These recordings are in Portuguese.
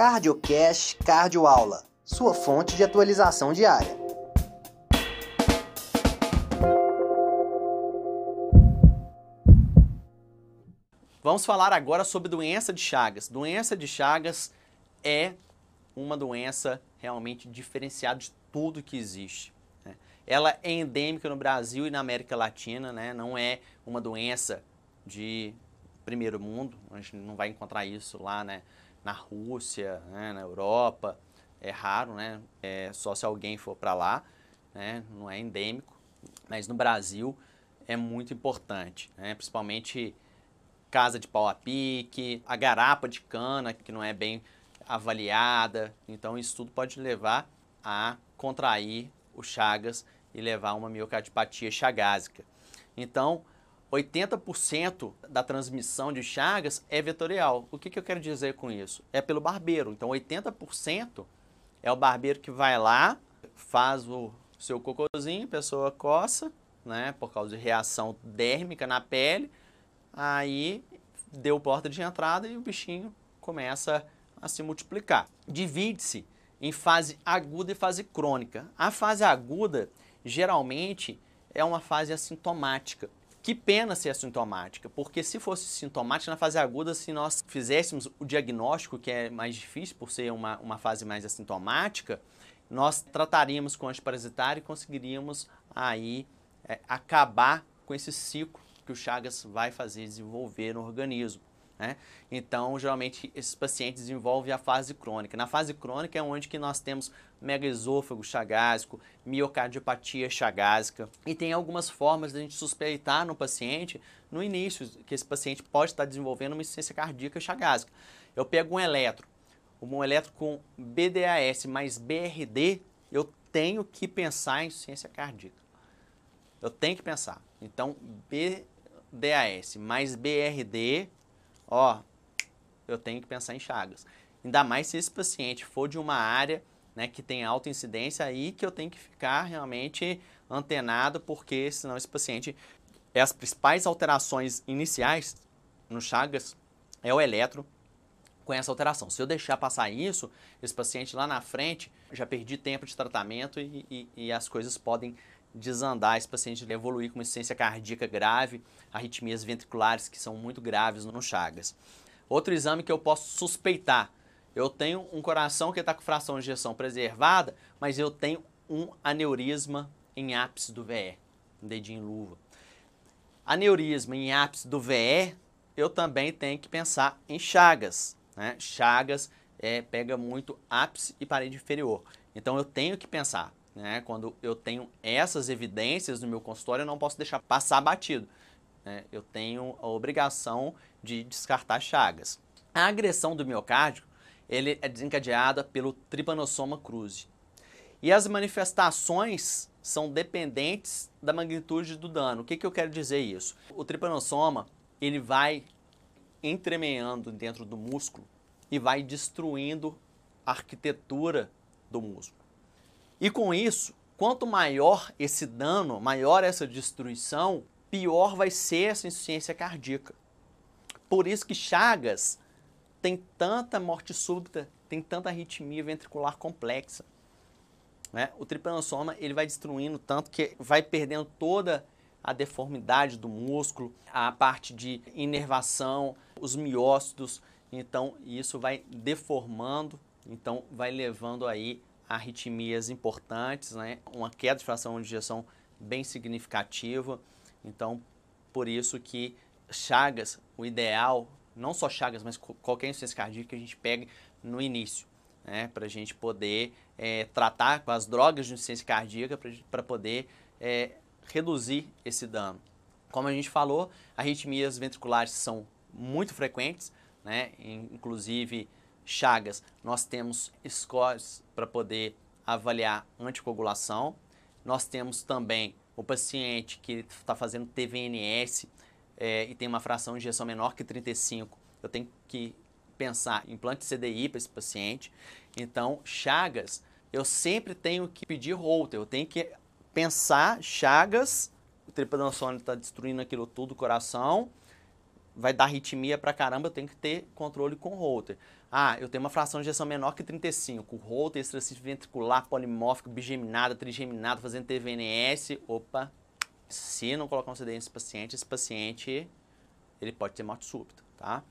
CardioCast Cardio Aula, sua fonte de atualização diária. Vamos falar agora sobre doença de Chagas. Doença de Chagas é uma doença realmente diferenciada de tudo que existe. Né? Ela é endêmica no Brasil e na América Latina, né? não é uma doença de primeiro mundo, a gente não vai encontrar isso lá né? Na Rússia, né? na Europa, é raro, né? É só se alguém for para lá, né? não é endêmico, mas no Brasil é muito importante, né? principalmente casa de pau a pique, a garapa de cana, que não é bem avaliada. Então, isso tudo pode levar a contrair o Chagas e levar uma miocardiopatia chagásica. Então, 80% da transmissão de Chagas é vetorial. O que, que eu quero dizer com isso? É pelo barbeiro. Então, 80% é o barbeiro que vai lá, faz o seu cocôzinho, a pessoa coça, né, por causa de reação dérmica na pele, aí deu porta de entrada e o bichinho começa a se multiplicar. Divide-se em fase aguda e fase crônica. A fase aguda, geralmente, é uma fase assintomática. Que pena ser assintomática, porque se fosse sintomática na fase aguda, se nós fizéssemos o diagnóstico, que é mais difícil por ser uma, uma fase mais assintomática, nós trataríamos com antiparasitário e conseguiríamos aí é, acabar com esse ciclo que o Chagas vai fazer desenvolver no organismo. Né? Então, geralmente, esses pacientes desenvolvem a fase crônica. Na fase crônica é onde que nós temos megaesôfago chagásico, miocardiopatia chagásica. E tem algumas formas de a gente suspeitar no paciente, no início, que esse paciente pode estar desenvolvendo uma insuficiência cardíaca chagásica. Eu pego um eletro, um eletro com BDAS mais BRD, eu tenho que pensar em insuficiência cardíaca. Eu tenho que pensar. Então, BDAS mais BRD ó, eu tenho que pensar em chagas. Ainda mais se esse paciente for de uma área né, que tem alta incidência, aí que eu tenho que ficar realmente antenado, porque senão esse paciente, as principais alterações iniciais no chagas é o eletro com essa alteração. Se eu deixar passar isso, esse paciente lá na frente, já perdi tempo de tratamento e, e, e as coisas podem desandar, esse paciente evoluir com uma insuficiência cardíaca grave, arritmias ventriculares que são muito graves no Chagas. Outro exame que eu posso suspeitar, eu tenho um coração que está com fração de ejeção preservada, mas eu tenho um aneurisma em ápice do VE, um dedinho luva. Aneurisma em ápice do VE, eu também tenho que pensar em Chagas. Né? Chagas é, pega muito ápice e parede inferior. Então eu tenho que pensar, né? Quando eu tenho essas evidências no meu consultório, eu não posso deixar passar batido. Né? Eu tenho a obrigação de descartar chagas. A agressão do miocárdio ele é desencadeada pelo tripanossoma cruzi. E as manifestações são dependentes da magnitude do dano. O que, que eu quero dizer isso? O tripanossoma ele vai entremeando dentro do músculo e vai destruindo a arquitetura do músculo. E com isso, quanto maior esse dano, maior essa destruição, pior vai ser essa insuficiência cardíaca. Por isso que Chagas tem tanta morte súbita, tem tanta arritmia ventricular complexa. Né? O tripanossoma ele vai destruindo tanto que vai perdendo toda a deformidade do músculo, a parte de inervação, os miócitos, então isso vai deformando, então vai levando aí arritmias importantes, né? uma queda de fração de injeção bem significativa. Então, por isso que Chagas, o ideal, não só Chagas, mas qualquer insuficiência cardíaca que a gente pegue no início, né? para a gente poder é, tratar com as drogas de insuficiência cardíaca, para poder é, reduzir esse dano. Como a gente falou, arritmias ventriculares são muito frequentes, né? inclusive Chagas, nós temos scores para poder avaliar anticoagulação. Nós temos também o paciente que está fazendo TVNS é, e tem uma fração de injeção menor que 35. Eu tenho que pensar em implante CDI para esse paciente. Então, Chagas, eu sempre tenho que pedir Holter, eu tenho que pensar Chagas, o tripanossônio está destruindo aquilo tudo, o coração, vai dar arritmia pra caramba, eu tenho que ter controle com Holter. Ah, eu tenho uma fração de ejeção menor que 35, Holter, extracício ventricular, polimórfico, bigeminada, trigeminada, fazendo TVNS, opa, se não colocar um CD nesse paciente, esse paciente, ele pode ter morte súbita, tá?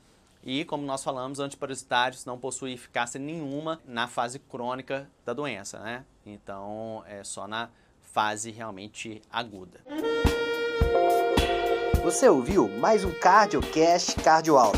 E, como nós falamos, antiparasitários não possuem eficácia nenhuma na fase crônica da doença, né? Então, é só na fase realmente aguda. Você ouviu mais um CardioCast Cardioaula.